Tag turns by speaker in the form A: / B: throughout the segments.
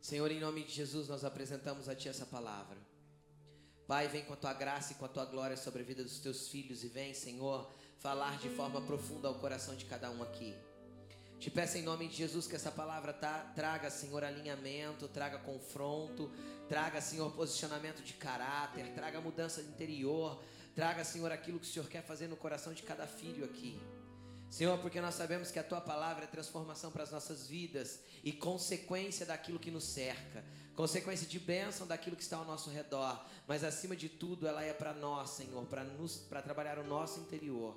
A: Senhor, em nome de Jesus, nós apresentamos a Ti essa palavra. Pai, vem com a Tua graça e com a Tua glória sobre a vida dos Teus filhos e vem, Senhor, falar de forma profunda ao coração de cada um aqui. Te peço em nome de Jesus que essa palavra tá, traga, Senhor, alinhamento, traga confronto, traga, Senhor, posicionamento de caráter, traga mudança interior, traga, Senhor, aquilo que o Senhor quer fazer no coração de cada filho aqui. Senhor, porque nós sabemos que a tua palavra é transformação para as nossas vidas e consequência daquilo que nos cerca, consequência de bênção daquilo que está ao nosso redor, mas acima de tudo ela é para nós, Senhor, para trabalhar o nosso interior.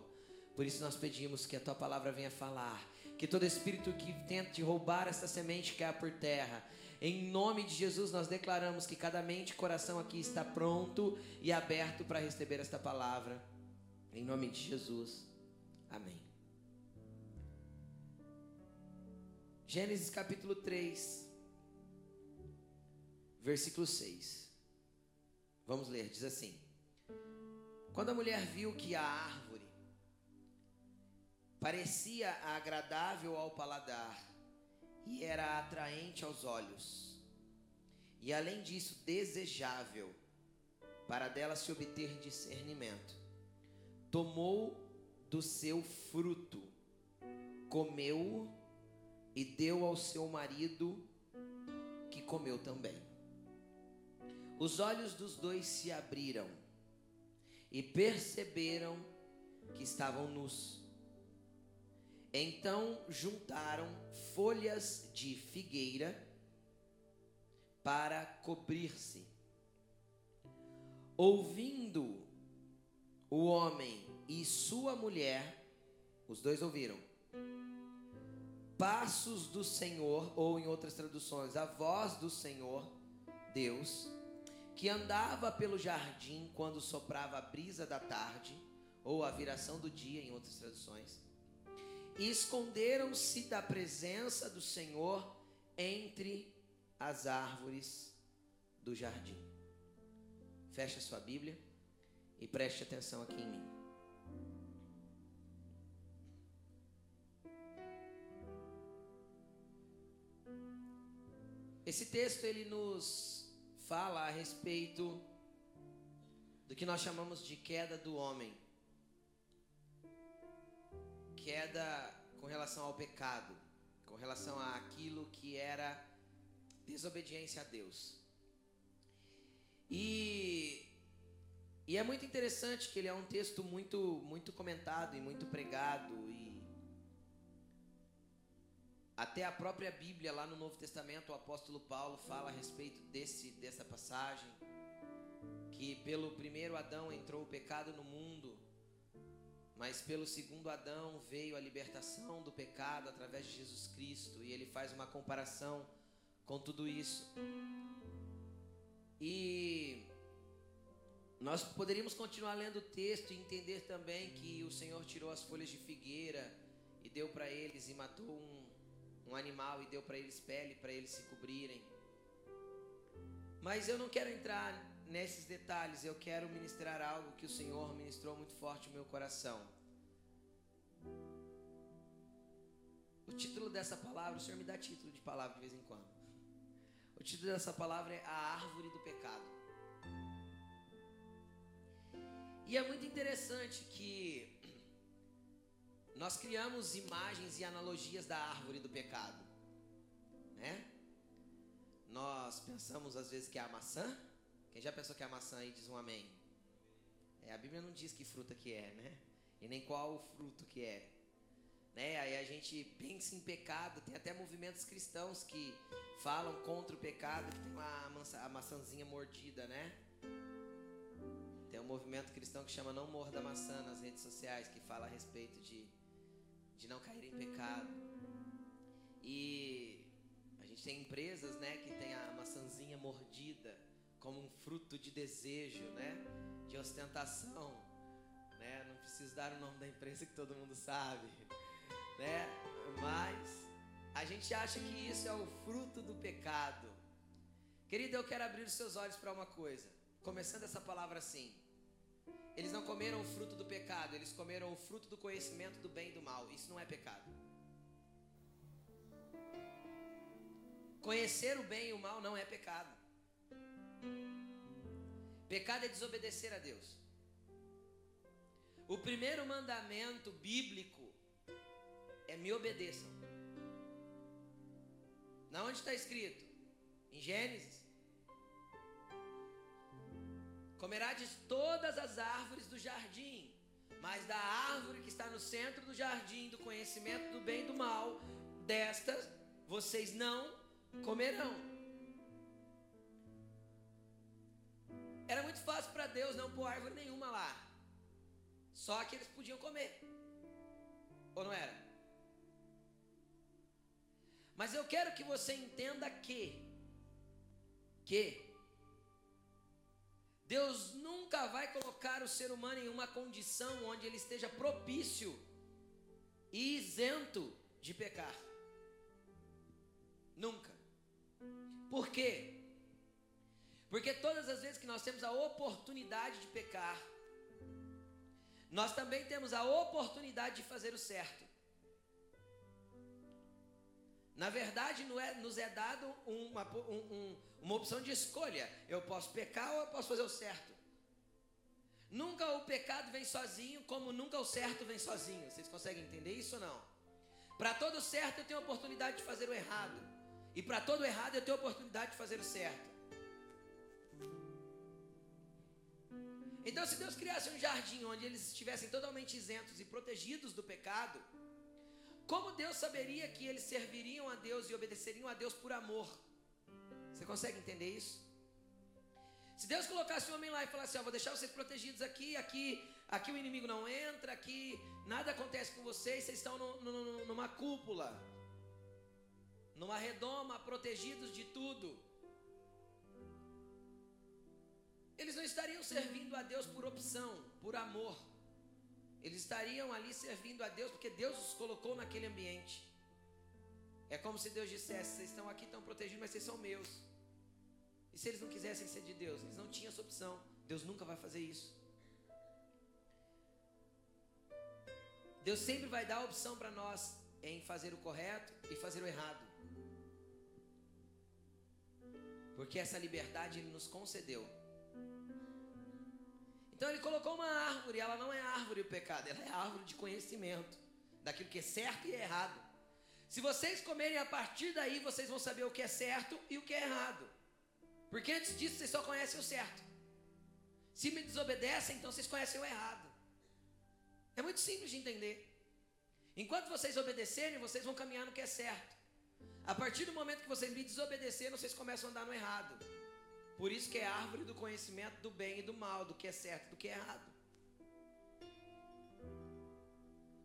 A: Por isso nós pedimos que a tua palavra venha falar, que todo espírito que tente roubar essa semente caia por terra. Em nome de Jesus, nós declaramos que cada mente e coração aqui está pronto e aberto para receber esta palavra. Em nome de Jesus. Amém. Gênesis capítulo 3, versículo 6. Vamos ler, diz assim: Quando a mulher viu que a árvore parecia agradável ao paladar e era atraente aos olhos, e além disso desejável para dela se obter discernimento, tomou do seu fruto, comeu-o e deu ao seu marido, que comeu também. Os olhos dos dois se abriram e perceberam que estavam nus. Então juntaram folhas de figueira para cobrir-se. Ouvindo o homem e sua mulher, os dois ouviram passos do Senhor, ou em outras traduções, a voz do Senhor, Deus, que andava pelo jardim quando soprava a brisa da tarde, ou a viração do dia, em outras traduções, e esconderam-se da presença do Senhor entre as árvores do jardim. Feche a sua Bíblia e preste atenção aqui em mim. Esse texto ele nos fala a respeito do que nós chamamos de queda do homem. Queda com relação ao pecado, com relação àquilo que era desobediência a Deus. E, e é muito interessante que ele é um texto muito, muito comentado e muito pregado e até a própria Bíblia, lá no Novo Testamento, o apóstolo Paulo fala a respeito desse, dessa passagem. Que pelo primeiro Adão entrou o pecado no mundo, mas pelo segundo Adão veio a libertação do pecado através de Jesus Cristo. E ele faz uma comparação com tudo isso. E nós poderíamos continuar lendo o texto e entender também que o Senhor tirou as folhas de figueira e deu para eles e matou um um animal e deu para eles pele para eles se cobrirem. Mas eu não quero entrar nesses detalhes, eu quero ministrar algo que o Senhor ministrou muito forte no meu coração. O título dessa palavra, o Senhor me dá título de palavra de vez em quando. O título dessa palavra é A Árvore do Pecado. E é muito interessante que nós criamos imagens e analogias da árvore do pecado, né? Nós pensamos às vezes que é a maçã. Quem já pensou que é a maçã aí diz um amém. É, a Bíblia não diz que fruta que é, né? E nem qual o fruto que é. Né? Aí a gente pensa em pecado, tem até movimentos cristãos que falam contra o pecado, que tem lá a, maçã, a maçãzinha mordida, né? Tem um movimento cristão que chama Não Morda Maçã nas redes sociais, que fala a respeito de de não cair em pecado. E a gente tem empresas, né, que tem a maçãzinha mordida como um fruto de desejo, né, de ostentação, né? Não preciso dar o nome da empresa que todo mundo sabe, né? Mas a gente acha que isso é o fruto do pecado. Querida, eu quero abrir os seus olhos para uma coisa. Começando essa palavra assim. Eles não comeram o fruto do pecado, eles comeram o fruto do conhecimento do bem e do mal. Isso não é pecado. Conhecer o bem e o mal não é pecado. Pecado é desobedecer a Deus. O primeiro mandamento bíblico é me obedeçam. Na onde está escrito? Em Gênesis. Comerá de todas as árvores do jardim, mas da árvore que está no centro do jardim, do conhecimento do bem e do mal, destas vocês não comerão. Era muito fácil para Deus não pôr árvore nenhuma lá. Só que eles podiam comer. Ou não era? Mas eu quero que você entenda que que Deus nunca vai colocar o ser humano em uma condição onde ele esteja propício e isento de pecar. Nunca. Por quê? Porque todas as vezes que nós temos a oportunidade de pecar, nós também temos a oportunidade de fazer o certo. Na verdade, é, nos é dado uma, um, uma opção de escolha. Eu posso pecar ou eu posso fazer o certo. Nunca o pecado vem sozinho, como nunca o certo vem sozinho. Vocês conseguem entender isso ou não? Para todo certo eu tenho a oportunidade de fazer o errado. E para todo errado eu tenho a oportunidade de fazer o certo. Então, se Deus criasse um jardim onde eles estivessem totalmente isentos e protegidos do pecado, como Deus saberia que eles serviriam a Deus e obedeceriam a Deus por amor? Você consegue entender isso? Se Deus colocasse um homem lá e falasse, ó, vou deixar vocês protegidos aqui, aqui, aqui o inimigo não entra, aqui nada acontece com vocês, vocês estão no, no, numa cúpula, numa redoma, protegidos de tudo. Eles não estariam servindo a Deus por opção, por amor. Eles estariam ali servindo a Deus porque Deus os colocou naquele ambiente. É como se Deus dissesse: vocês estão aqui, estão protegidos, mas vocês são meus. E se eles não quisessem ser de Deus? Eles não tinham essa opção. Deus nunca vai fazer isso. Deus sempre vai dar a opção para nós em fazer o correto e fazer o errado. Porque essa liberdade Ele nos concedeu. Então ele colocou uma árvore, ela não é árvore do pecado, ela é árvore de conhecimento daquilo que é certo e errado. Se vocês comerem a partir daí, vocês vão saber o que é certo e o que é errado. Porque antes disso vocês só conhecem o certo. Se me desobedecem, então vocês conhecem o errado. É muito simples de entender. Enquanto vocês obedecerem, vocês vão caminhar no que é certo. A partir do momento que vocês me desobedeceram, vocês começam a andar no errado. Por isso que é árvore do conhecimento do bem e do mal, do que é certo e do que é errado.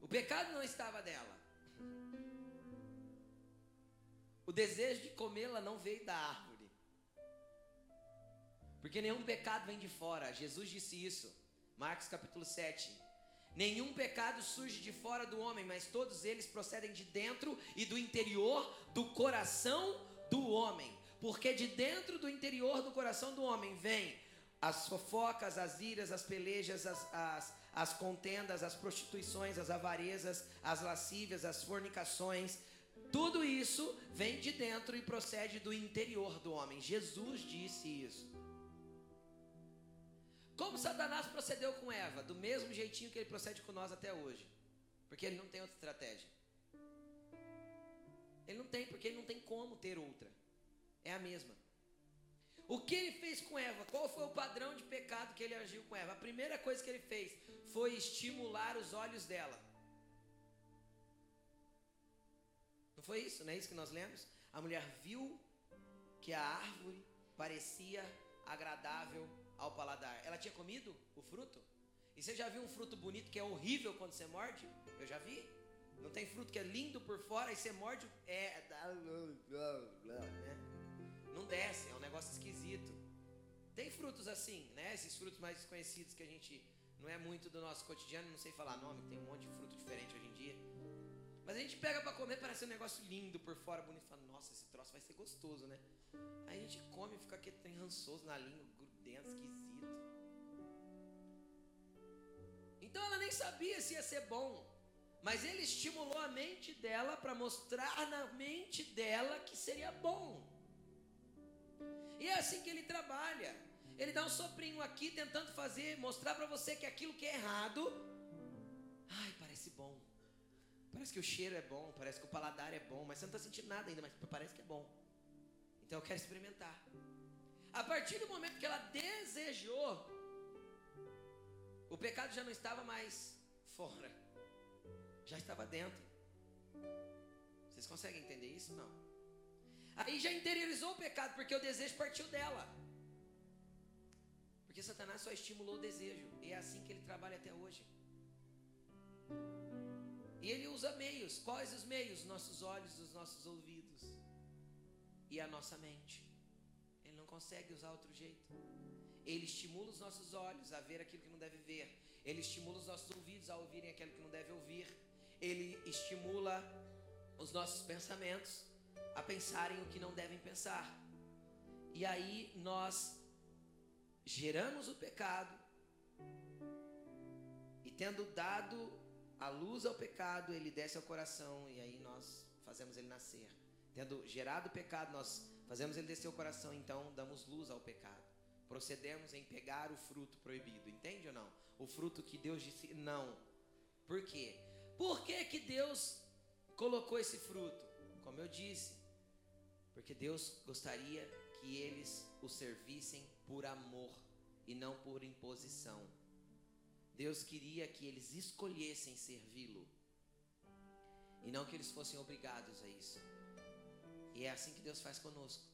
A: O pecado não estava dela. O desejo de comê-la não veio da árvore. Porque nenhum pecado vem de fora. Jesus disse isso. Marcos capítulo 7. Nenhum pecado surge de fora do homem, mas todos eles procedem de dentro e do interior do coração do homem porque de dentro do interior do coração do homem vem as fofocas, as iras, as pelejas, as, as, as contendas, as prostituições, as avarezas, as lascívias, as fornicações. Tudo isso vem de dentro e procede do interior do homem. Jesus disse isso. Como Satanás procedeu com Eva? Do mesmo jeitinho que ele procede com nós até hoje. Porque ele não tem outra estratégia. Ele não tem, porque ele não tem como ter outra é a mesma. O que ele fez com Eva? Qual foi o padrão de pecado que ele agiu com Eva? A primeira coisa que ele fez foi estimular os olhos dela. Não foi isso? Não é isso que nós lemos? A mulher viu que a árvore parecia agradável ao paladar. Ela tinha comido o fruto? E você já viu um fruto bonito que é horrível quando você morde? Eu já vi. Não tem fruto que é lindo por fora e você morde, é. Né? Não desce, é um negócio esquisito. Tem frutos assim, né? Esses frutos mais desconhecidos que a gente não é muito do nosso cotidiano, não sei falar nome, tem um monte de fruto diferente hoje em dia. Mas a gente pega para comer, parece um negócio lindo por fora, bonito, fala, nossa, esse troço vai ser gostoso, né? Aí a gente come e fica aqui, tem rançoso na língua, grudento, esquisito. Então ela nem sabia se ia ser bom. Mas ele estimulou a mente dela para mostrar na mente dela que seria bom. E é assim que ele trabalha. Ele dá um soprinho aqui tentando fazer, mostrar para você que aquilo que é errado, ai, parece bom. Parece que o cheiro é bom, parece que o paladar é bom, mas você não está sentindo nada ainda, mas parece que é bom. Então eu quero experimentar. A partir do momento que ela desejou, o pecado já não estava mais fora, já estava dentro. Vocês conseguem entender isso? Não. Aí já interiorizou o pecado, porque o desejo partiu dela. Porque Satanás só estimulou o desejo. E é assim que ele trabalha até hoje. E ele usa meios. Quais os meios? Nossos olhos, os nossos ouvidos e a nossa mente. Ele não consegue usar outro jeito. Ele estimula os nossos olhos a ver aquilo que não deve ver. Ele estimula os nossos ouvidos a ouvirem aquilo que não deve ouvir. Ele estimula os nossos pensamentos a pensarem o que não devem pensar. E aí nós geramos o pecado e tendo dado a luz ao pecado, ele desce ao coração e aí nós fazemos ele nascer. Tendo gerado o pecado, nós fazemos ele descer ao coração, então damos luz ao pecado. Procedemos em pegar o fruto proibido, entende ou não? O fruto que Deus disse não. Por quê? Por que, que Deus colocou esse fruto? Como eu disse, porque Deus gostaria que eles o servissem por amor e não por imposição. Deus queria que eles escolhessem servi-lo e não que eles fossem obrigados a isso. E é assim que Deus faz conosco.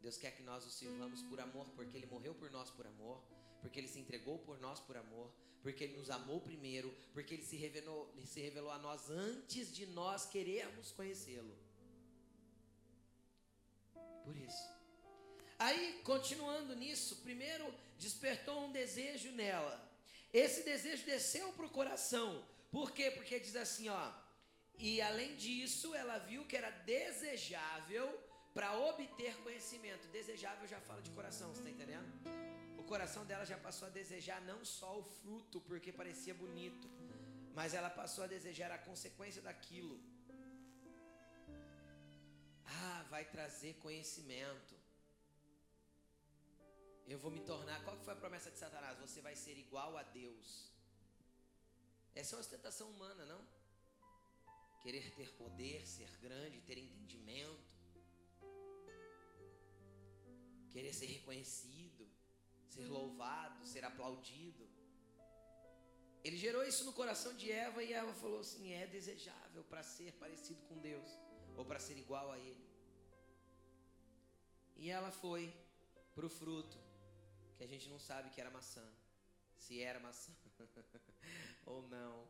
A: Deus quer que nós o sirvamos por amor, porque Ele morreu por nós por amor, porque Ele se entregou por nós por amor, porque Ele nos amou primeiro, porque Ele se revelou, ele se revelou a nós antes de nós querermos conhecê-lo. Por isso. Aí, continuando nisso, primeiro despertou um desejo nela. Esse desejo desceu para o coração. Por quê? Porque diz assim, ó. E além disso, ela viu que era desejável para obter conhecimento. Desejável já fala de coração, você está entendendo? O coração dela já passou a desejar não só o fruto, porque parecia bonito, mas ela passou a desejar a consequência daquilo. Ah, vai trazer conhecimento. Eu vou me tornar. Qual foi a promessa de Satanás? Você vai ser igual a Deus. Essa é uma ostentação humana, não? Querer ter poder, ser grande, ter entendimento. Querer ser reconhecido, ser louvado, ser aplaudido. Ele gerou isso no coração de Eva e Eva falou assim: é desejável para ser parecido com Deus ou para ser igual a Ele. E ela foi para o fruto, que a gente não sabe que era maçã, se era maçã ou não.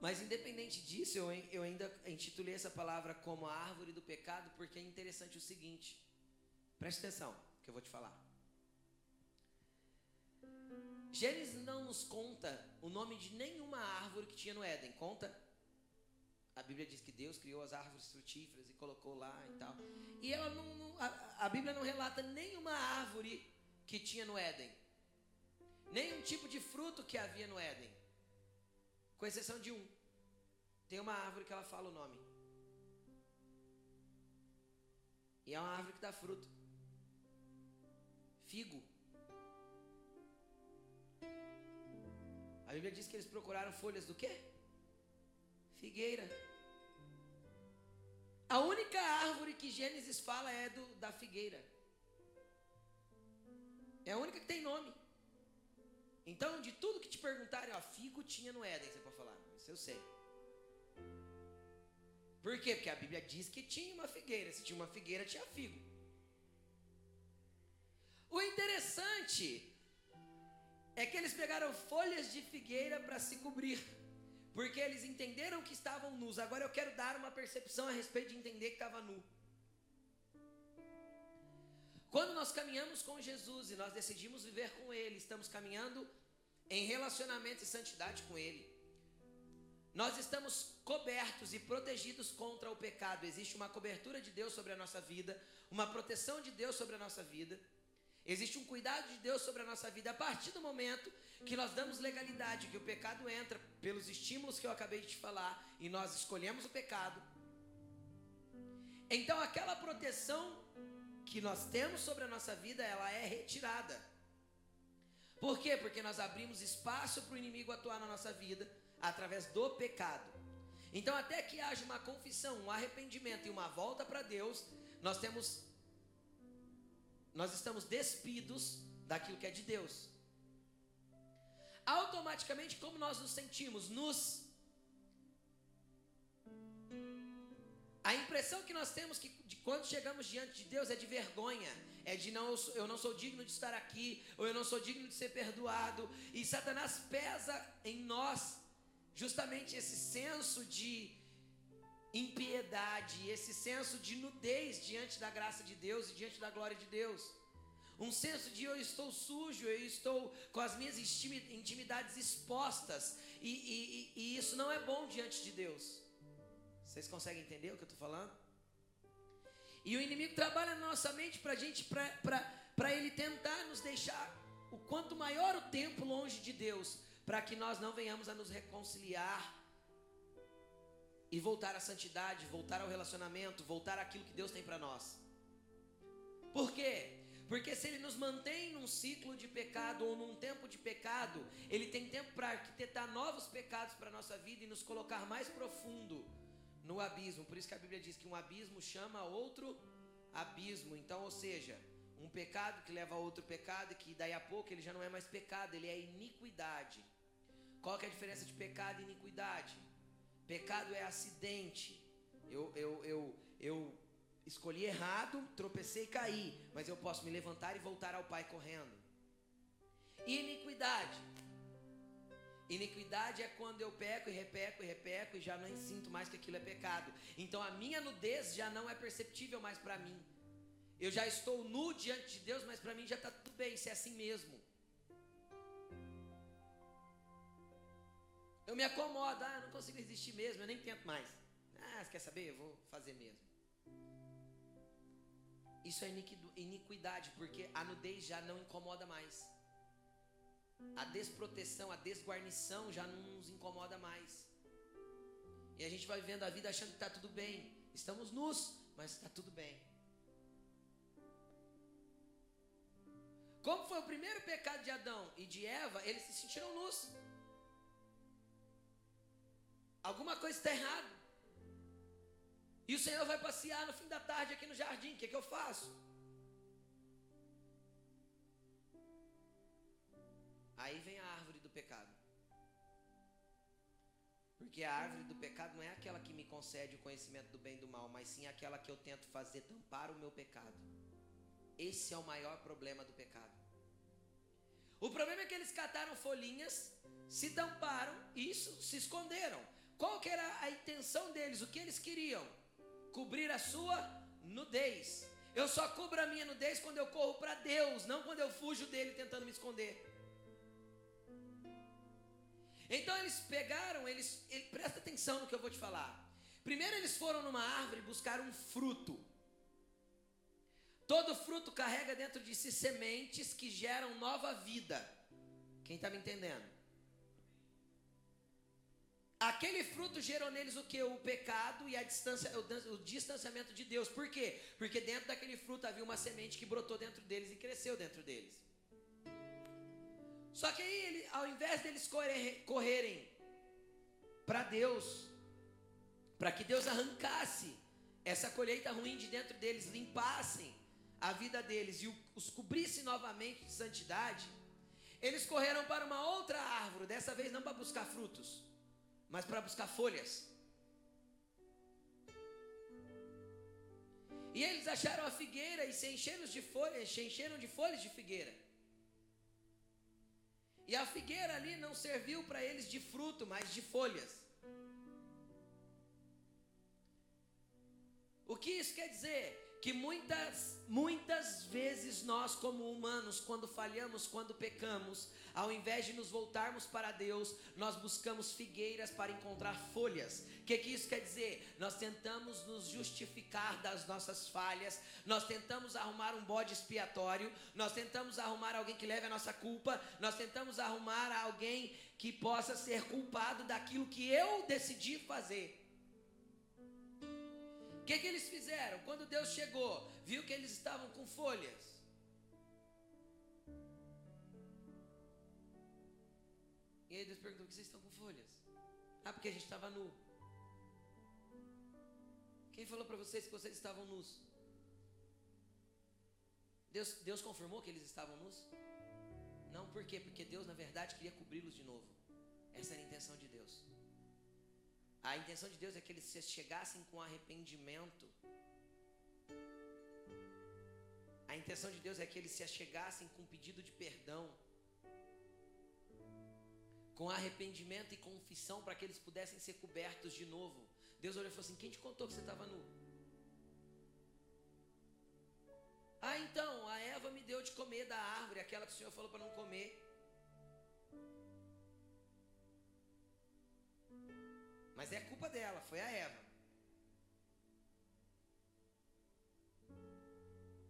A: Mas independente disso, eu, eu ainda intitulei essa palavra como a árvore do pecado, porque é interessante o seguinte. Preste atenção, que eu vou te falar. Gênesis não nos conta o nome de nenhuma árvore que tinha no Éden. Conta? A Bíblia diz que Deus criou as árvores frutíferas e colocou lá e tal. E ela não, não a, a, Bíblia não relata nenhuma árvore que tinha no Éden. Nenhum tipo de fruto que havia no Éden. Com exceção de um. Tem uma árvore que ela fala o nome. E é uma árvore que dá fruto. Figo. A Bíblia diz que eles procuraram folhas do quê? Figueira. A única árvore que Gênesis fala é do, da figueira. É a única que tem nome. Então, de tudo que te perguntarem, ó, figo tinha no Éden, você pode falar. Isso eu sei. Por quê? Porque a Bíblia diz que tinha uma figueira. Se tinha uma figueira, tinha figo. O interessante é que eles pegaram folhas de figueira para se cobrir porque eles entenderam que estavam nus. Agora eu quero dar uma percepção a respeito de entender que estava nu. Quando nós caminhamos com Jesus e nós decidimos viver com Ele, estamos caminhando em relacionamento e santidade com Ele. Nós estamos cobertos e protegidos contra o pecado. Existe uma cobertura de Deus sobre a nossa vida, uma proteção de Deus sobre a nossa vida. Existe um cuidado de Deus sobre a nossa vida a partir do momento que nós damos legalidade, que o pecado entra pelos estímulos que eu acabei de te falar e nós escolhemos o pecado. Então aquela proteção que nós temos sobre a nossa vida, ela é retirada. Por quê? Porque nós abrimos espaço para o inimigo atuar na nossa vida através do pecado. Então, até que haja uma confissão, um arrependimento e uma volta para Deus, nós temos nós estamos despidos daquilo que é de Deus. Automaticamente, como nós nos sentimos? Nos A impressão que nós temos que de quando chegamos diante de Deus é de vergonha, é de não eu não sou digno de estar aqui, ou eu não sou digno de ser perdoado, e Satanás pesa em nós justamente esse senso de impiedade, esse senso de nudez diante da graça de Deus e diante da glória de Deus. Um senso de eu estou sujo, eu estou com as minhas intimidades expostas, e, e, e isso não é bom diante de Deus. Vocês conseguem entender o que eu estou falando? E o inimigo trabalha na nossa mente para gente, para ele tentar nos deixar o quanto maior o tempo longe de Deus, para que nós não venhamos a nos reconciliar e voltar à santidade, voltar ao relacionamento, voltar àquilo que Deus tem para nós. Por quê? Porque se ele nos mantém num ciclo de pecado ou num tempo de pecado, ele tem tempo para arquitetar novos pecados para nossa vida e nos colocar mais profundo no abismo. Por isso que a Bíblia diz que um abismo chama outro abismo. Então, ou seja, um pecado que leva a outro pecado, que daí a pouco ele já não é mais pecado, ele é iniquidade. Qual que é a diferença de pecado e iniquidade? Pecado é acidente. Eu, eu, eu, eu escolhi errado, tropecei e caí, mas eu posso me levantar e voltar ao Pai correndo. Iniquidade Iniquidade é quando eu peco e repeco e repeco e já nem sinto mais que aquilo é pecado. Então a minha nudez já não é perceptível mais para mim. Eu já estou nu diante de Deus, mas para mim já está tudo bem, se é assim mesmo. Eu me acomodo, ah, eu não consigo existir mesmo, eu nem tento mais. Ah, quer saber? Eu vou fazer mesmo. Isso é iniquidade, porque a nudez já não incomoda mais. A desproteção, a desguarnição já não nos incomoda mais. E a gente vai vivendo a vida achando que está tudo bem. Estamos nus, mas está tudo bem. Como foi o primeiro pecado de Adão e de Eva, eles se sentiram nus. Alguma coisa está errada. E o Senhor vai passear no fim da tarde aqui no jardim. O que, é que eu faço? Aí vem a árvore do pecado. Porque a árvore do pecado não é aquela que me concede o conhecimento do bem e do mal, mas sim aquela que eu tento fazer tampar o meu pecado. Esse é o maior problema do pecado. O problema é que eles cataram folhinhas, se tamparam isso se esconderam. Qual que era a intenção deles? O que eles queriam? Cobrir a sua nudez. Eu só cubro a minha nudez quando eu corro para Deus, não quando eu fujo dele tentando me esconder. Então eles pegaram, eles, ele, presta atenção no que eu vou te falar. Primeiro eles foram numa árvore buscar um fruto. Todo fruto carrega dentro de si sementes que geram nova vida. Quem está me entendendo? Aquele fruto gerou neles o que? O pecado e a distância, o, distanciamento de Deus. Por quê? Porque dentro daquele fruto havia uma semente que brotou dentro deles e cresceu dentro deles. Só que aí, ao invés deles correrem para Deus, para que Deus arrancasse essa colheita ruim de dentro deles, limpassem a vida deles e os cobrisse novamente de santidade, eles correram para uma outra árvore, dessa vez não para buscar frutos, mas para buscar folhas. E eles acharam a figueira e se encheram de folhas, se encheram de folhas de figueira. E a figueira ali não serviu para eles de fruto, mas de folhas. O que isso quer dizer? Que muitas, muitas vezes nós, como humanos, quando falhamos, quando pecamos, ao invés de nos voltarmos para Deus, nós buscamos figueiras para encontrar folhas. O que, que isso quer dizer? Nós tentamos nos justificar das nossas falhas, nós tentamos arrumar um bode expiatório, nós tentamos arrumar alguém que leve a nossa culpa, nós tentamos arrumar alguém que possa ser culpado daquilo que eu decidi fazer. Que, que eles fizeram? Quando Deus chegou, viu que eles estavam com folhas. E aí Deus perguntou: por que vocês estão com folhas? Ah, porque a gente estava nu. Quem falou para vocês que vocês estavam nus? Deus, Deus confirmou que eles estavam nus? Não, por quê? Porque Deus, na verdade, queria cobri-los de novo. Essa era a intenção de Deus. A intenção de Deus é que eles chegassem com arrependimento. A intenção de Deus é que eles se achegassem com pedido de perdão, com arrependimento e confissão, para que eles pudessem ser cobertos de novo. Deus olhou e falou assim: Quem te contou que você estava nu? Ah, então, a Eva me deu de comer da árvore, aquela que o Senhor falou para não comer. Mas é culpa dela, foi a Eva.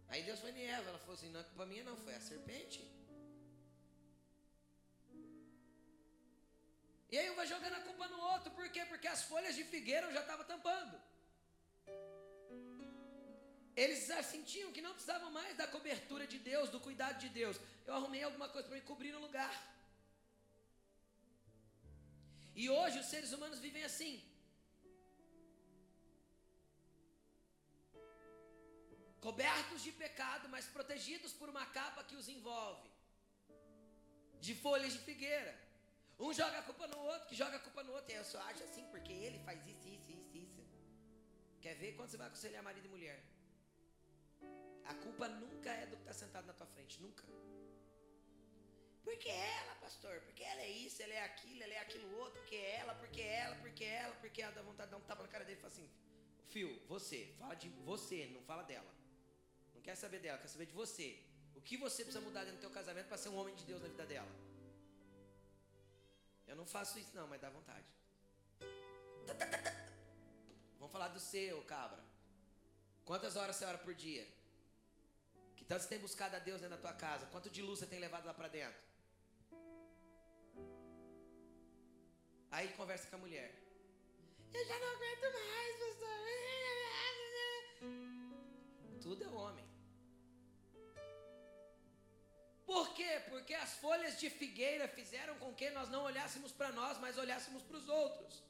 A: Aí Deus foi em Eva, ela falou assim: não é culpa minha, não, foi a serpente. E aí um vai jogando a culpa no outro, por quê? Porque as folhas de figueira já estavam tampando. Eles já sentiam que não precisavam mais da cobertura de Deus, do cuidado de Deus. Eu arrumei alguma coisa para me cobrir no lugar. E hoje os seres humanos vivem assim. Cobertos de pecado, mas protegidos por uma capa que os envolve de folhas de figueira. Um joga a culpa no outro, que joga a culpa no outro. E eu só acho assim, porque ele faz isso, isso, isso, isso. Quer ver quando você vai aconselhar marido e mulher? A culpa nunca é do que está sentado na tua frente, nunca. Porque ela, pastor, porque ela é isso, ela é aquilo, ela é aquilo outro, porque ela, porque ela, porque ela, porque ela dá vontade de dar um tapa na cara dele e fala assim: Fio, você, fala de você, não fala dela. Não quer saber dela, quer saber de você. O que você precisa mudar dentro do teu casamento para ser um homem de Deus na vida dela? Eu não faço isso não, mas dá vontade. Vamos falar do seu, cabra. Quantas horas você ora por dia? Que tanto você tem buscado a Deus dentro da tua casa? Quanto de luz você tem levado lá para dentro? Aí conversa com a mulher. Eu já não aguento mais, pastor. Tudo é homem. Por quê? Porque as folhas de figueira fizeram com que nós não olhássemos para nós, mas olhássemos para os outros.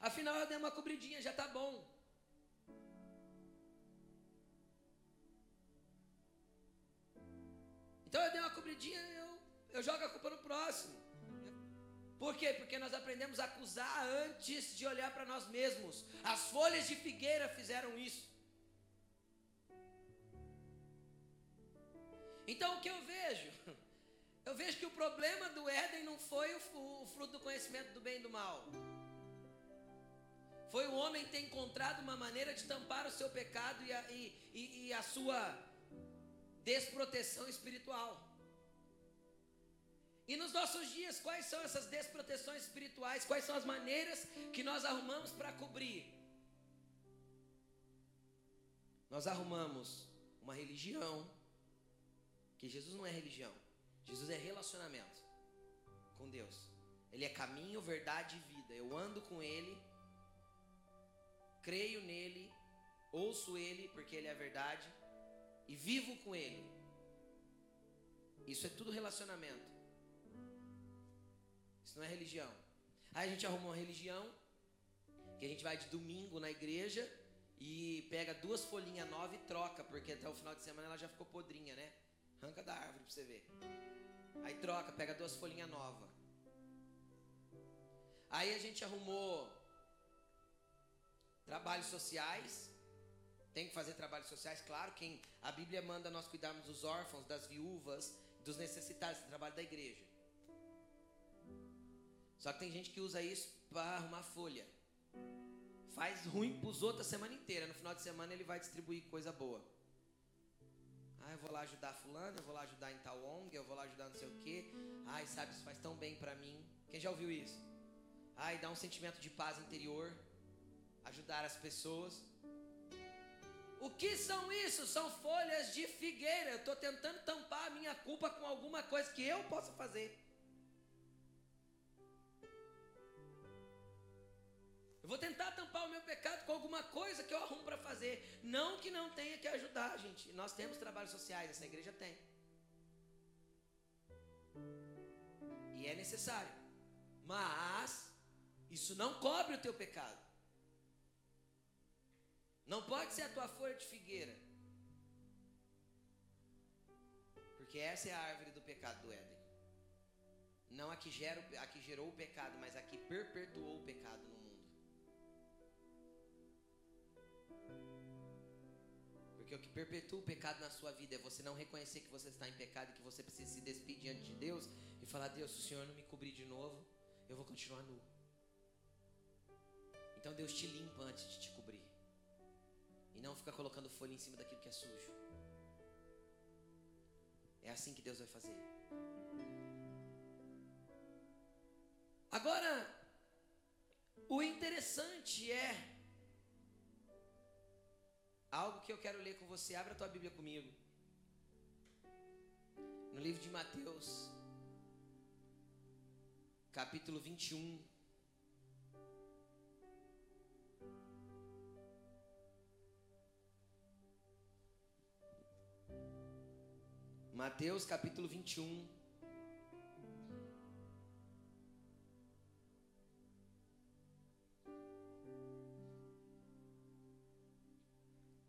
A: Afinal, eu dei uma cobridinha, já está bom. Então eu dei uma cobridinha, eu, eu jogo a culpa no próximo. Por quê? Porque nós aprendemos a acusar antes de olhar para nós mesmos. As folhas de figueira fizeram isso. Então o que eu vejo? Eu vejo que o problema do Éden não foi o, fruto do conhecimento do bem e do mal. Foi o homem ter encontrado uma maneira de tampar o seu pecado e a, e, e, e a sua desproteção espiritual. E nos nossos dias, quais são essas desproteções espirituais? Quais são as maneiras que nós arrumamos para cobrir? Nós arrumamos uma religião, que Jesus não é religião, Jesus é relacionamento com Deus. Ele é caminho, verdade e vida. Eu ando com Ele, creio nele, ouço Ele, porque Ele é a verdade, e vivo com Ele. Isso é tudo relacionamento. Isso não é religião. Aí a gente arruma uma religião, que a gente vai de domingo na igreja e pega duas folhinhas novas e troca, porque até o final de semana ela já ficou podrinha, né? Arranca da árvore pra você ver. Aí troca, pega duas folhinhas novas. Aí a gente arrumou trabalhos sociais. Tem que fazer trabalhos sociais, claro. Quem a Bíblia manda nós cuidarmos dos órfãos, das viúvas, dos necessitados, do trabalho da igreja. Só que tem gente que usa isso para arrumar folha. Faz ruim para os outros a semana inteira. No final de semana ele vai distribuir coisa boa. Ah, eu vou lá ajudar fulano, eu vou lá ajudar em tal ONG, eu vou lá ajudar não sei o quê. Ai, sabe, isso faz tão bem para mim. Quem já ouviu isso? Ai, dá um sentimento de paz interior. Ajudar as pessoas. O que são isso? São folhas de figueira. Eu estou tentando tampar a minha culpa com alguma coisa que eu possa fazer. Eu vou tentar tampar o meu pecado com Não que não tenha que ajudar, gente. Nós temos trabalhos sociais, essa igreja tem. E é necessário. Mas isso não cobre o teu pecado. Não pode ser a tua folha de figueira. Porque essa é a árvore do pecado do Éden. Não a que, gera, a que gerou o pecado, mas a que perpetuou o pecado no mundo. Porque o que perpetua o pecado na sua vida é você não reconhecer que você está em pecado e que você precisa se despedir diante de Deus e falar: Deus, se o Senhor não me cobrir de novo, eu vou continuar nu. Então Deus te limpa antes de te cobrir. E não fica colocando folha em cima daquilo que é sujo. É assim que Deus vai fazer. Agora, o interessante é algo que eu quero ler com você. Abra a tua Bíblia comigo. No livro de Mateus, capítulo 21. Mateus capítulo 21.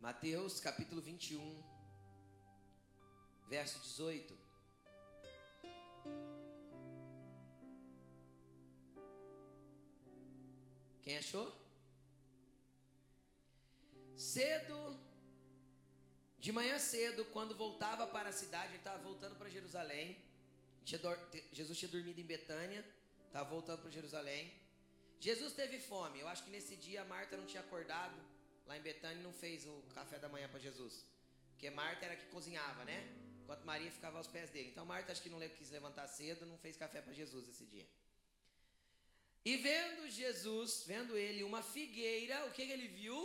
A: Mateus capítulo 21, verso 18. Quem achou? Cedo de manhã cedo, quando voltava para a cidade, ele estava voltando para Jerusalém. Jesus tinha dormido em Betânia, estava voltando para Jerusalém. Jesus teve fome. Eu acho que nesse dia Marta não tinha acordado lá em Betânia não fez o café da manhã para Jesus. Porque Marta era que cozinhava, né? Enquanto Maria ficava aos pés dele. Então Marta acho que não quis levantar cedo, não fez café para Jesus esse dia. E vendo Jesus, vendo ele uma figueira, o que ele viu?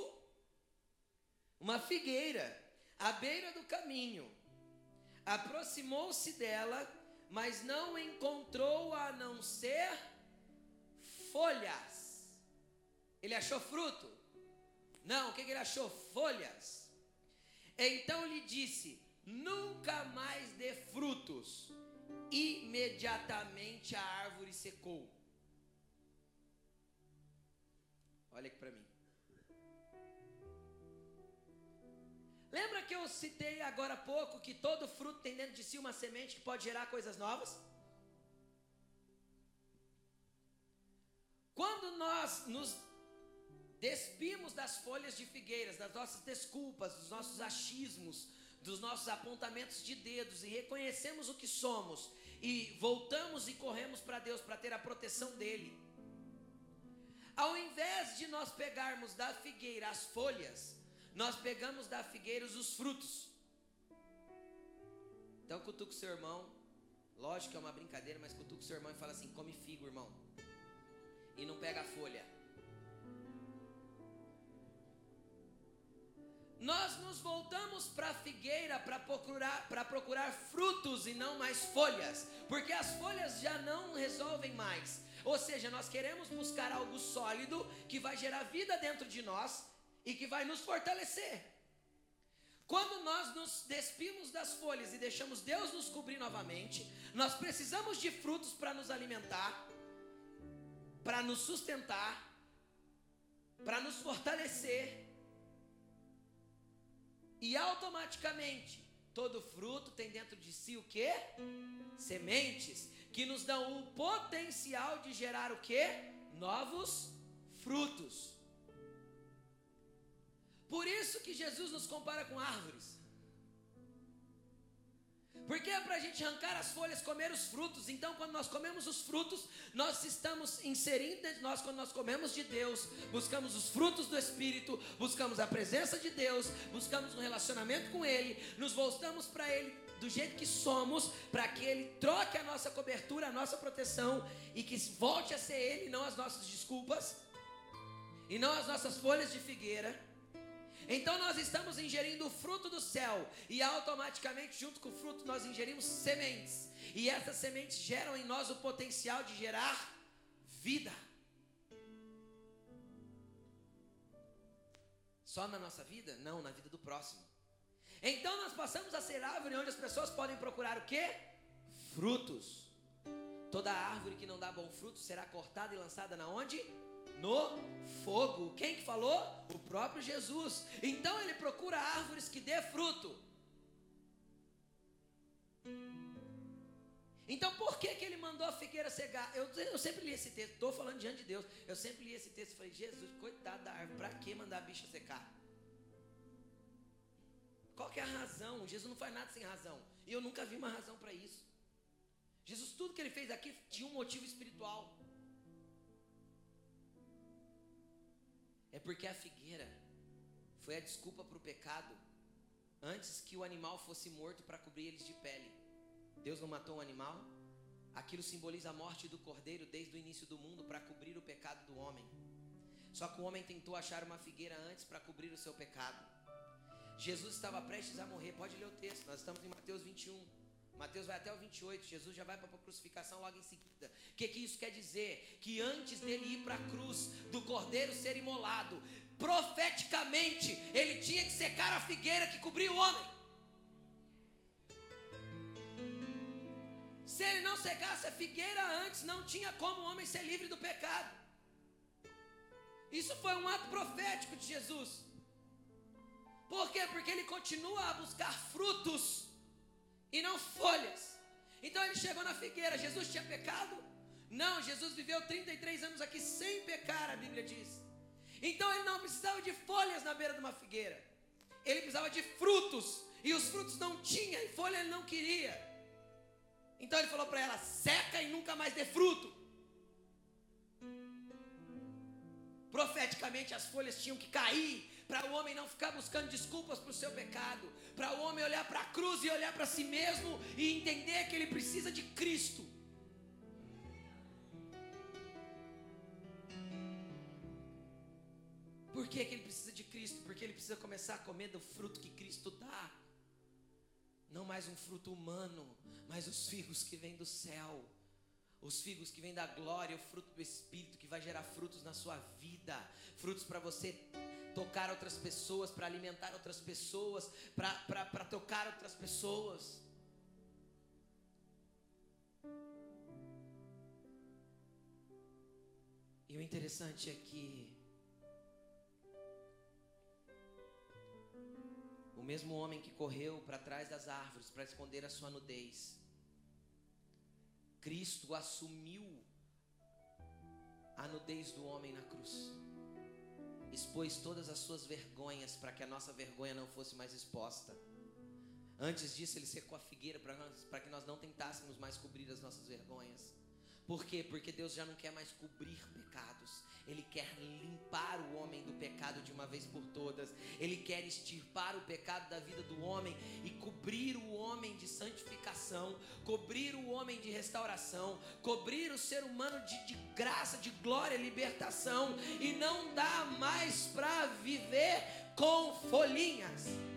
A: Uma figueira à beira do caminho. Aproximou-se dela, mas não encontrou a não ser folhas. Ele achou fruto? Não, o que, ele achou? Folhas. Então lhe disse: Nunca mais dê frutos. Imediatamente a árvore secou. Olha aqui para mim. Lembra que eu citei agora há pouco que todo fruto tem dentro de si uma semente que pode gerar coisas novas? Quando nós nos despimos das folhas de figueiras, das nossas desculpas, dos nossos achismos, dos nossos apontamentos de dedos e reconhecemos o que somos e voltamos e corremos para Deus para ter a proteção dele. Ao invés de nós pegarmos da figueira as folhas, nós pegamos da figueira os frutos. Então cutuca o seu irmão. Lógico que é uma brincadeira, mas cutuca o seu irmão e fala assim: come figo, irmão. E não pega a folha. Nós nos voltamos para a figueira para procurar, procurar frutos e não mais folhas, porque as folhas já não resolvem mais. Ou seja, nós queremos buscar algo sólido que vai gerar vida dentro de nós e que vai nos fortalecer. Quando nós nos despimos das folhas e deixamos Deus nos cobrir novamente, nós precisamos de frutos para nos alimentar, para nos sustentar, para nos fortalecer. E automaticamente, todo fruto tem dentro de si o que? Sementes que nos dão o potencial de gerar o que? Novos frutos. Por isso que Jesus nos compara com árvores. Porque é para a gente arrancar as folhas, comer os frutos. Então, quando nós comemos os frutos, nós estamos inserindo nós, quando nós comemos de Deus, buscamos os frutos do Espírito, buscamos a presença de Deus, buscamos um relacionamento com Ele, nos voltamos para Ele do jeito que somos, para que Ele troque a nossa cobertura, a nossa proteção e que volte a ser Ele, não as nossas desculpas e não as nossas folhas de figueira então nós estamos ingerindo o fruto do céu e automaticamente, junto com o fruto, nós ingerimos sementes. E essas sementes geram em nós o potencial de gerar vida. Só na nossa vida? Não, na vida do próximo. Então nós passamos a ser árvore onde as pessoas podem procurar o quê? Frutos. Toda árvore que não dá bom fruto será cortada e lançada na onde? No fogo. Quem que falou? O próprio Jesus. Então ele procura árvores que dê fruto. Então por que, que ele mandou a figueira cegar? Eu, eu sempre li esse texto, estou falando diante de Deus. Eu sempre li esse texto e falei, Jesus, coitado da árvore, para que mandar a bicha secar? Qual que é a razão? Jesus não faz nada sem razão. E eu nunca vi uma razão para isso. Jesus, tudo que ele fez aqui tinha um motivo espiritual. É porque a figueira foi a desculpa para o pecado antes que o animal fosse morto para cobrir eles de pele. Deus não matou um animal? Aquilo simboliza a morte do cordeiro desde o início do mundo para cobrir o pecado do homem. Só que o homem tentou achar uma figueira antes para cobrir o seu pecado. Jesus estava prestes a morrer. Pode ler o texto, nós estamos em Mateus 21. Mateus vai até o 28, Jesus já vai para a crucificação logo em seguida. O que, que isso quer dizer? Que antes dele ir para a cruz, do cordeiro ser imolado, profeticamente, ele tinha que secar a figueira que cobria o homem. Se ele não secasse a figueira antes, não tinha como o homem ser livre do pecado. Isso foi um ato profético de Jesus. Por quê? Porque ele continua a buscar frutos e não folhas. Então ele chegou na figueira. Jesus tinha pecado? Não, Jesus viveu 33 anos aqui sem pecar, a Bíblia diz. Então ele não precisava de folhas na beira de uma figueira. Ele precisava de frutos. E os frutos não tinha, e folha ele não queria. Então ele falou para ela: seca e nunca mais dê fruto. Profeticamente as folhas tinham que cair para o homem não ficar buscando desculpas para o seu pecado, para o homem olhar para a cruz e olhar para si mesmo e entender que ele precisa de Cristo. Por que, que ele precisa de Cristo? Porque ele precisa começar a comer do fruto que Cristo dá. Não mais um fruto humano, mas os figos que vêm do céu. Os figos que vêm da glória, o fruto do Espírito que vai gerar frutos na sua vida, frutos para você tocar outras pessoas, para alimentar outras pessoas, para tocar outras pessoas. E o interessante é que o mesmo homem que correu para trás das árvores para esconder a sua nudez, Cristo assumiu a nudez do homem na cruz. Expôs todas as suas vergonhas para que a nossa vergonha não fosse mais exposta. Antes disso, ele secou a figueira para que nós não tentássemos mais cobrir as nossas vergonhas. Por quê? Porque Deus já não quer mais cobrir pecados. Ele quer limpar o homem do pecado de uma vez por todas. Ele quer extirpar o pecado da vida do homem e cobrir o homem de santificação, cobrir o homem de restauração, cobrir o ser humano de, de graça, de glória, libertação e não dá mais para viver com folhinhas.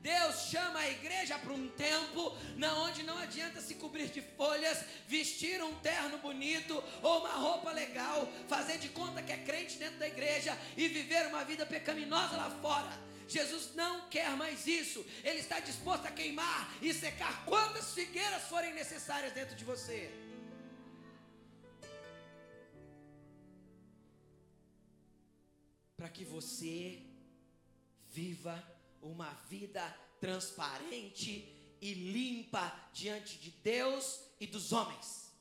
A: Deus chama a igreja para um tempo na onde não adianta se cobrir de folhas, vestir um terno bonito ou uma roupa legal, fazer de conta que é crente dentro da igreja e viver uma vida pecaminosa lá fora. Jesus não quer mais isso. Ele está disposto a queimar e secar quantas figueiras forem necessárias dentro de você. Para que você viva uma vida transparente e limpa diante de Deus e dos homens.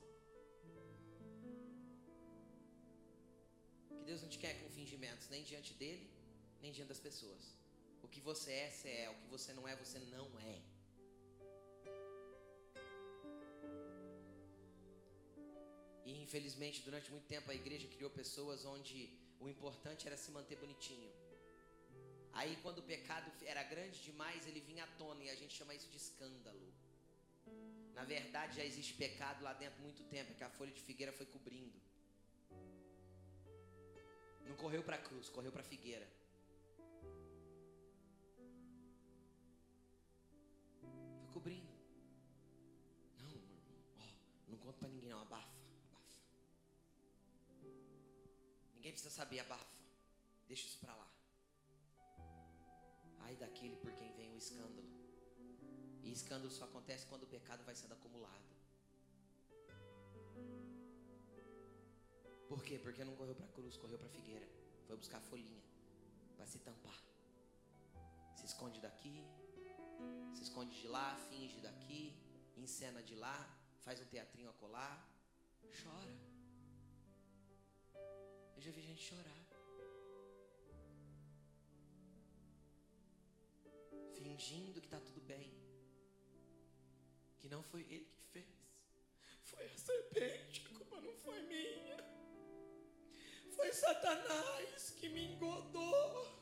A: Que Deus não te quer com fingimentos, nem diante dele, nem diante das pessoas. O que você é, você é. O que você não é, você não é. E infelizmente, durante muito tempo, a igreja criou pessoas onde o importante era se manter bonitinho. Aí, quando o pecado era grande demais, ele vinha à tona e a gente chama isso de escândalo. Na verdade, já existe pecado lá dentro há muito tempo, que a folha de figueira foi cobrindo. Não correu para a cruz, correu para a figueira. Foi cobrindo. Não, ó, não conta para ninguém não, abafa, abafa. Ninguém precisa saber, abafa. Deixa isso para lá. Ai daquele por quem vem o escândalo. E escândalo só acontece quando o pecado vai sendo acumulado. Por quê? Porque não correu para a cruz, correu para a figueira. Foi buscar folhinha para se tampar. Se esconde daqui, se esconde de lá, finge daqui, encena de lá, faz um teatrinho a colar, chora. Eu já vi gente chorar. Fingindo que está tudo bem. Que não foi ele que fez. Foi a serpente, a culpa não foi minha. Foi Satanás que me engodou.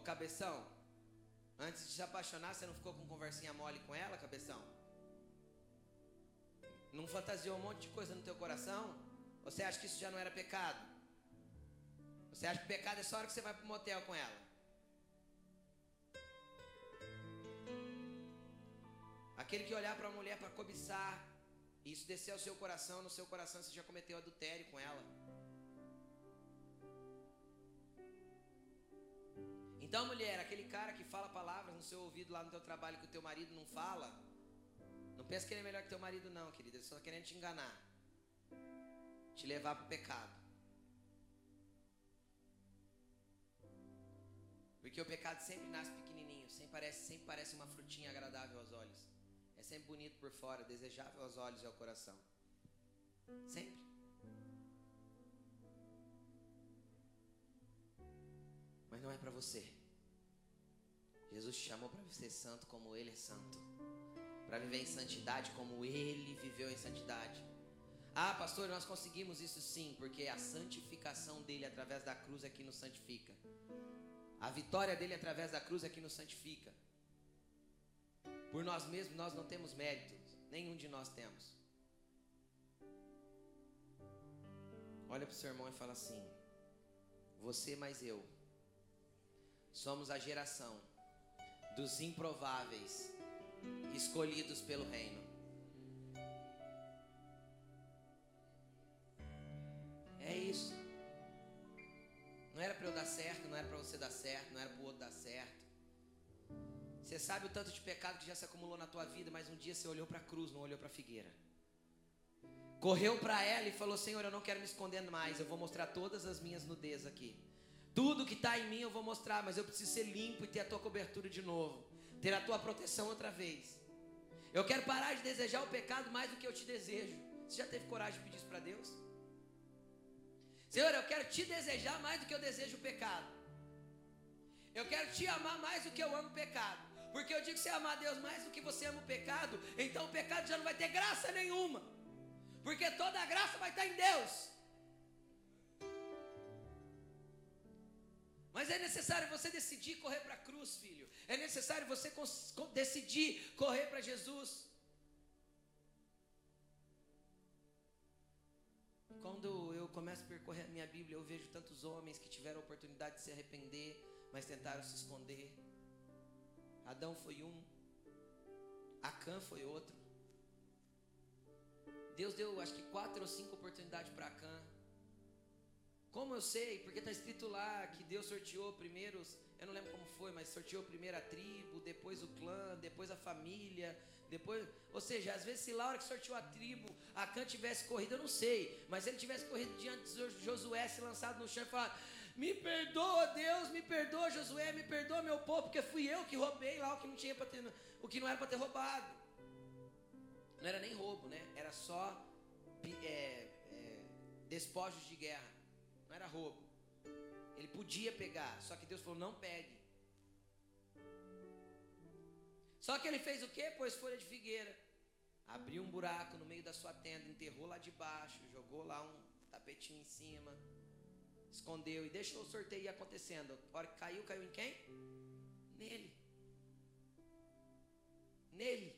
A: Cabeção, antes de se apaixonar, você não ficou com conversinha mole com ela, cabeção? Não fantasiou um monte de coisa no teu coração? Você acha que isso já não era pecado? Você acha que pecado é só a hora que você vai para o motel com ela? Aquele que olhar para a mulher para cobiçar, isso descer ao seu coração, no seu coração você já cometeu adultério com ela. Então, mulher, aquele cara que fala palavras no seu ouvido lá no teu trabalho que o teu marido não fala, não pensa que ele é melhor que teu marido, não, querida. Ele só está querendo te enganar, te levar para o pecado. Porque o pecado sempre nasce pequenininho, sempre parece, sempre parece uma frutinha agradável aos olhos. É sempre bonito por fora, desejável aos olhos e ao coração. Sempre. Mas não é para você. Jesus te chamou para ser santo como Ele é santo. Para viver em santidade como Ele viveu em santidade. Ah, pastor, nós conseguimos isso sim, porque a santificação dele através da cruz é que nos santifica. A vitória dele através da cruz é que nos santifica. Por nós mesmos nós não temos méritos, nenhum de nós temos. Olha para o seu irmão e fala assim: Você mais eu somos a geração dos improváveis escolhidos pelo reino. É isso. Não era para eu dar certo, não era para você dar certo, não era para o outro dar certo. Você sabe o tanto de pecado que já se acumulou na tua vida, mas um dia você olhou para a cruz, não olhou para a figueira. Correu para ela e falou: Senhor, eu não quero me esconder mais, eu vou mostrar todas as minhas nudez aqui. Tudo que está em mim eu vou mostrar, mas eu preciso ser limpo e ter a tua cobertura de novo, ter a tua proteção outra vez. Eu quero parar de desejar o pecado mais do que eu te desejo. Você já teve coragem de pedir isso para Deus? Senhor, eu quero te desejar mais do que eu desejo o pecado. Eu quero te amar mais do que eu amo o pecado. Porque eu digo que você amar Deus mais do que você ama o pecado, então o pecado já não vai ter graça nenhuma. Porque toda a graça vai estar em Deus. Mas é necessário você decidir correr para a cruz, filho. É necessário você decidir correr para Jesus. Quando eu começo a percorrer a minha Bíblia, eu vejo tantos homens que tiveram a oportunidade de se arrepender, mas tentaram se esconder. Adão foi um, Acã foi outro. Deus deu acho que quatro ou cinco oportunidades para Acã. Como eu sei? Porque está escrito lá que Deus sorteou primeiro, eu não lembro como foi, mas sorteou primeiro a tribo, depois o clã, depois a família, depois, ou seja, às vezes se Laura que sorteou a tribo, Acã tivesse corrido, eu não sei, mas ele tivesse corrido diante de Josué, se lançado no chão e falado: Me perdoa, Deus, me perdoa, Josué, me perdoa, meu povo, porque fui eu que roubei lá o que não tinha para ter, o que não era para ter roubado. Não era nem roubo, né? Era só é, é, despojos de guerra. Não era roubo. Ele podia pegar, só que Deus falou: não pegue. Só que ele fez o quê? Pôs folha de figueira. Abriu um buraco no meio da sua tenda, enterrou lá de baixo, jogou lá um tapetinho em cima, escondeu e deixou o sorteio ir acontecendo. A hora que caiu, caiu em quem? Nele. Nele.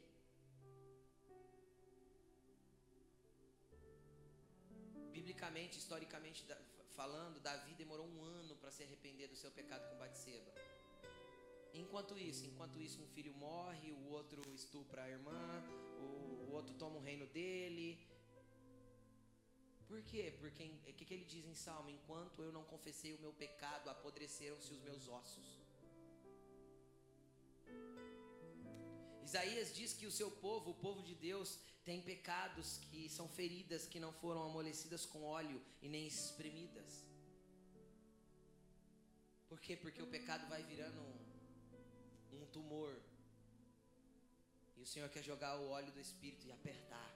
A: Biblicamente, historicamente falando, Davi demorou um ano para se arrepender do seu pecado com Batseba. Enquanto isso, enquanto isso, um filho morre, o outro estupra a irmã, o, o outro toma o reino dele. Por quê? Porque o que, que ele diz em Salmo? Enquanto eu não confessei o meu pecado, apodreceram-se os meus ossos. Isaías diz que o seu povo, o povo de Deus, tem pecados que são feridas que não foram amolecidas com óleo e nem espremidas. Por quê? Porque o pecado vai virando um, um tumor. E o Senhor quer jogar o óleo do Espírito e apertar.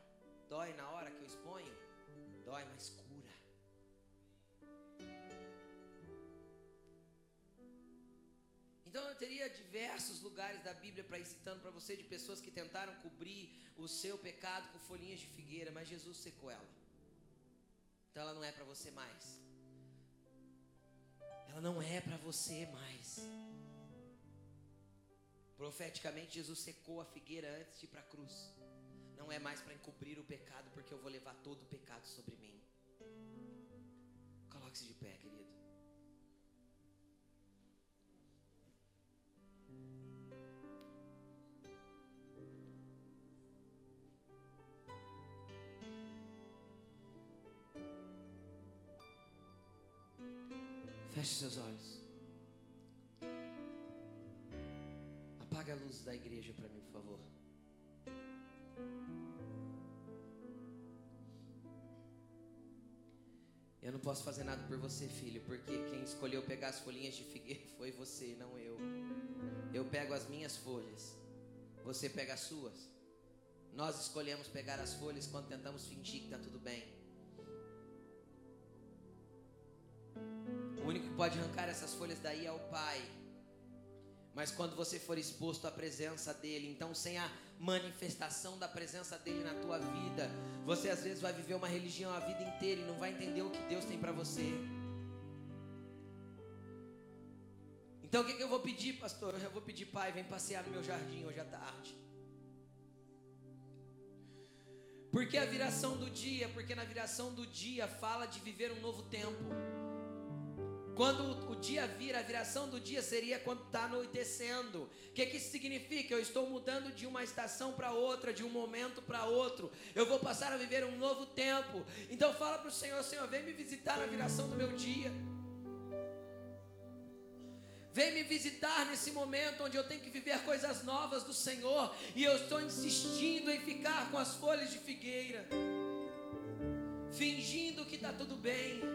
A: Dói na hora que eu exponho? Dói, mas Então eu teria diversos lugares da Bíblia para ir citando para você de pessoas que tentaram cobrir o seu pecado com folhinhas de figueira, mas Jesus secou ela. Então ela não é para você mais. Ela não é para você mais. Profeticamente, Jesus secou a figueira antes de ir para a cruz. Não é mais para encobrir o pecado, porque eu vou levar todo o pecado sobre mim. Coloque-se de pé, querido. Feche seus olhos. Apaga a luz da igreja para mim, por favor. Eu não posso fazer nada por você, filho, porque quem escolheu pegar as folhinhas de figueira foi você, não eu. Eu pego as minhas folhas, você pega as suas. Nós escolhemos pegar as folhas quando tentamos fingir que está tudo bem. O único que pode arrancar essas folhas daí é o Pai. Mas quando você for exposto à presença dele, então sem a manifestação da presença dele na tua vida, você às vezes vai viver uma religião a vida inteira e não vai entender o que Deus tem para você. Então o que, que eu vou pedir, pastor? Eu vou pedir, pai, vem passear no meu jardim hoje à tarde. Porque a viração do dia, porque na viração do dia fala de viver um novo tempo. Quando o dia vira, a viração do dia seria quando está anoitecendo. O que, que isso significa? Eu estou mudando de uma estação para outra, de um momento para outro. Eu vou passar a viver um novo tempo. Então fala para o Senhor, Senhor, vem me visitar na viração do meu dia. Vem me visitar nesse momento onde eu tenho que viver coisas novas do Senhor. E eu estou insistindo em ficar com as folhas de figueira. Fingindo que está tudo bem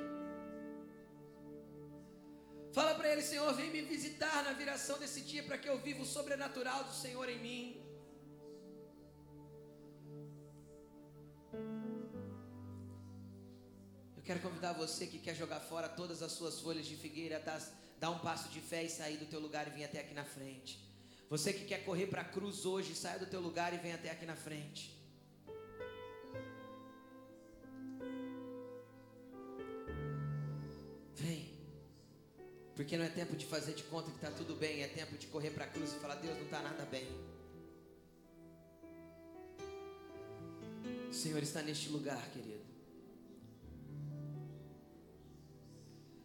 A: Fala para ele, Senhor, vem me visitar na viração desse dia para que eu viva o sobrenatural do Senhor em mim. Eu quero convidar você que quer jogar fora todas as suas folhas de figueira, dar um passo de fé e sair do teu lugar e vir até aqui na frente. Você que quer correr para a cruz hoje, saia do teu lugar e vem até aqui na frente. Porque não é tempo de fazer de conta que está tudo bem, é tempo de correr para a cruz e falar: Deus, não está nada bem. O Senhor está neste lugar, querido.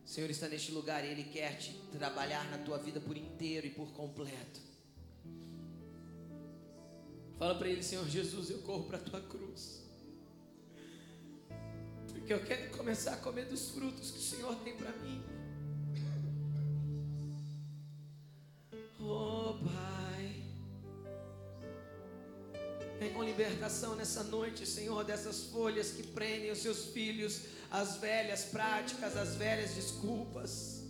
A: O Senhor está neste lugar e Ele quer te trabalhar na tua vida por inteiro e por completo. Fala para Ele, Senhor Jesus, eu corro para a tua cruz. Porque eu quero começar a comer dos frutos que o Senhor tem para mim. Nessa noite, Senhor, dessas folhas que prendem os seus filhos, as velhas práticas, as velhas desculpas.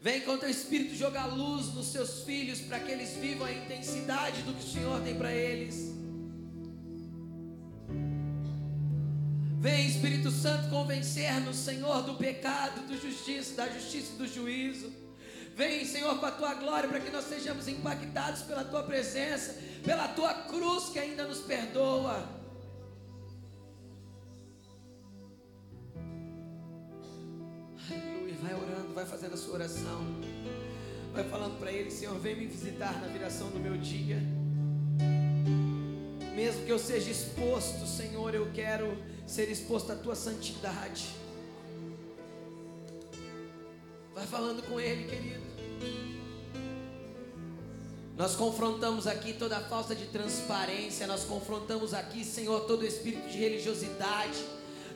A: Vem com teu Espírito jogar luz nos seus filhos para que eles vivam a intensidade do que o Senhor tem para eles. Vem, Espírito Santo, convencer-nos, Senhor, do pecado, do justiça, da justiça e do juízo. Vem, Senhor, com a tua glória para que nós sejamos impactados pela tua presença, pela tua cruz que ainda nos perdoa. Aleluia. Vai orando, vai fazendo a sua oração. Vai falando para Ele, Senhor, vem me visitar na viração do meu dia. Mesmo que eu seja exposto, Senhor, eu quero ser exposto à tua santidade. Vai falando com Ele, querido. Nós confrontamos aqui toda a falta de transparência, nós confrontamos aqui, Senhor, todo espírito de religiosidade.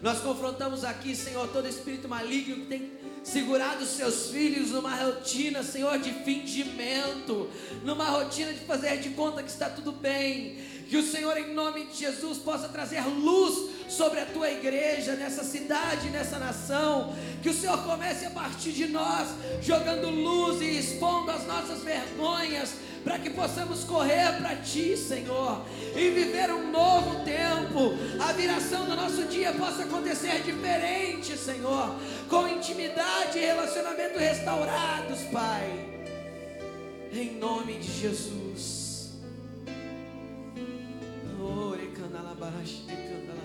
A: Nós confrontamos aqui, Senhor, todo espírito maligno que tem segurado seus filhos numa rotina, Senhor, de fingimento, numa rotina de fazer de conta que está tudo bem. Que o Senhor, em nome de Jesus, possa trazer luz sobre a tua igreja, nessa cidade, nessa nação. Que o Senhor comece a partir de nós, jogando luz e expondo as nossas vergonhas para que possamos correr para Ti, Senhor, e viver um novo tempo. A viração do nosso dia possa acontecer diferente, Senhor, com intimidade e relacionamento restaurados, Pai. Em nome de Jesus. Ore candala barashi candala